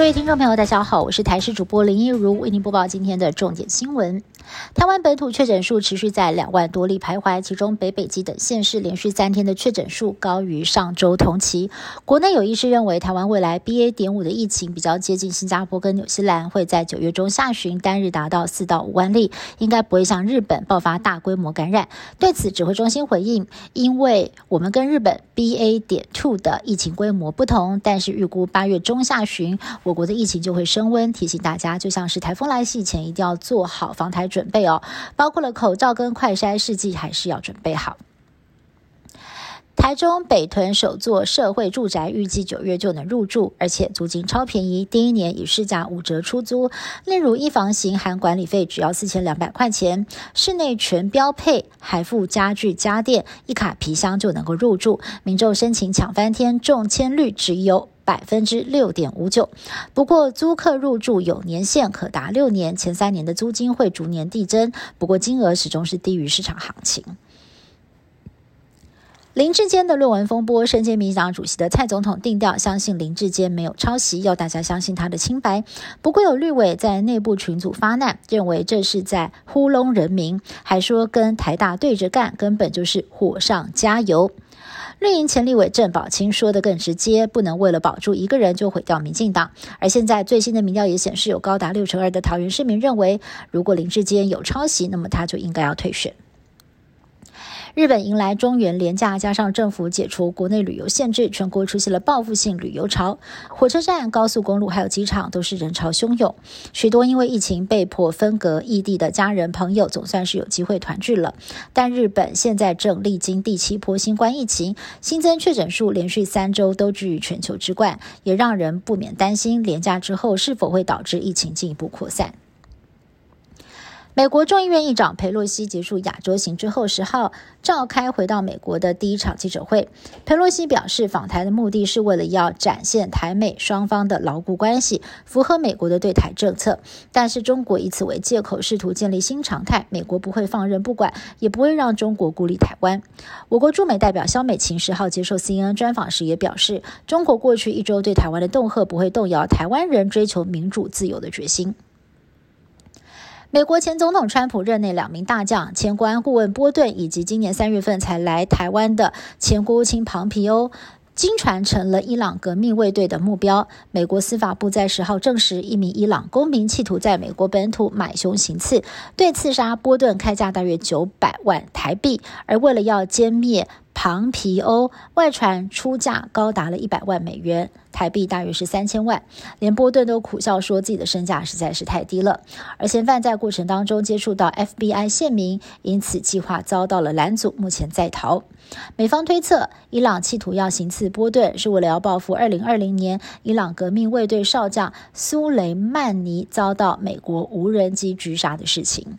各位听众朋友，大家好，我是台视主播林一如，为您播报今天的重点新闻。台湾本土确诊数持续在两万多例徘徊，其中北北基等县市连续三天的确诊数高于上周同期。国内有医师认为，台湾未来 BA. 点五的疫情比较接近新加坡跟纽西兰，会在九月中下旬单日达到四到五万例，应该不会像日本爆发大规模感染。对此，指挥中心回应，因为我们跟日本 BA. 点 two 的疫情规模不同，但是预估八月中下旬。国的疫情就会升温，提醒大家，就像是台风来袭前，一定要做好防台准备哦，包括了口罩跟快筛试剂，还是要准备好。台中北屯首座社会住宅预计九月就能入住，而且租金超便宜，第一年以市价五折出租。例如一房型含管理费只要四千两百块钱，室内全标配，还附家具家电，一卡皮箱就能够入住。民众申请抢翻天，中签率只有。百分之六点五九，不过租客入住有年限，可达六年，前三年的租金会逐年递增，不过金额始终是低于市场行情。林志坚的论文风波，身兼民进党主席的蔡总统定调，相信林志坚没有抄袭，要大家相信他的清白。不过有绿委在内部群组发难，认为这是在糊弄人民，还说跟台大对着干，根本就是火上加油。绿营前立委郑宝清说的更直接，不能为了保住一个人就毁掉民进党。而现在最新的民调也显示，有高达六成二的桃园市民认为，如果林志坚有抄袭，那么他就应该要退选。日本迎来中原廉价，加上政府解除国内旅游限制，全国出现了报复性旅游潮。火车站、高速公路还有机场都是人潮汹涌，许多因为疫情被迫分隔异地的家人朋友，总算是有机会团聚了。但日本现在正历经第七波新冠疫情，新增确诊数连续三周都居于全球之冠，也让人不免担心廉价之后是否会导致疫情进一步扩散。美国众议院议长佩洛西结束亚洲行之后，十号召开回到美国的第一场记者会。佩洛西表示，访台的目的是为了要展现台美双方的牢固关系，符合美国的对台政策。但是中国以此为借口，试图建立新常态，美国不会放任不管，也不会让中国孤立台湾。我国驻美代表肖美琴十号接受 CNN 专访时也表示，中国过去一周对台湾的恫吓不会动摇台湾人追求民主自由的决心。美国前总统川普任内两名大将，前国安顾问波顿以及今年三月份才来台湾的前国务卿庞皮欧，经传成了伊朗革命卫队的目标。美国司法部在十号证实，一名伊朗公民企图在美国本土买凶行刺，对刺杀波顿开价大约九百万台币，而为了要歼灭。庞皮欧外传出价高达了一百万美元，台币大约是三千万。连波顿都苦笑说自己的身价实在是太低了。而嫌犯在过程当中接触到 FBI 县民，因此计划遭到了拦阻，目前在逃。美方推测，伊朗企图要行刺波顿，是为了要报复二零二零年伊朗革命卫队少将苏雷曼尼遭到美国无人机狙杀的事情。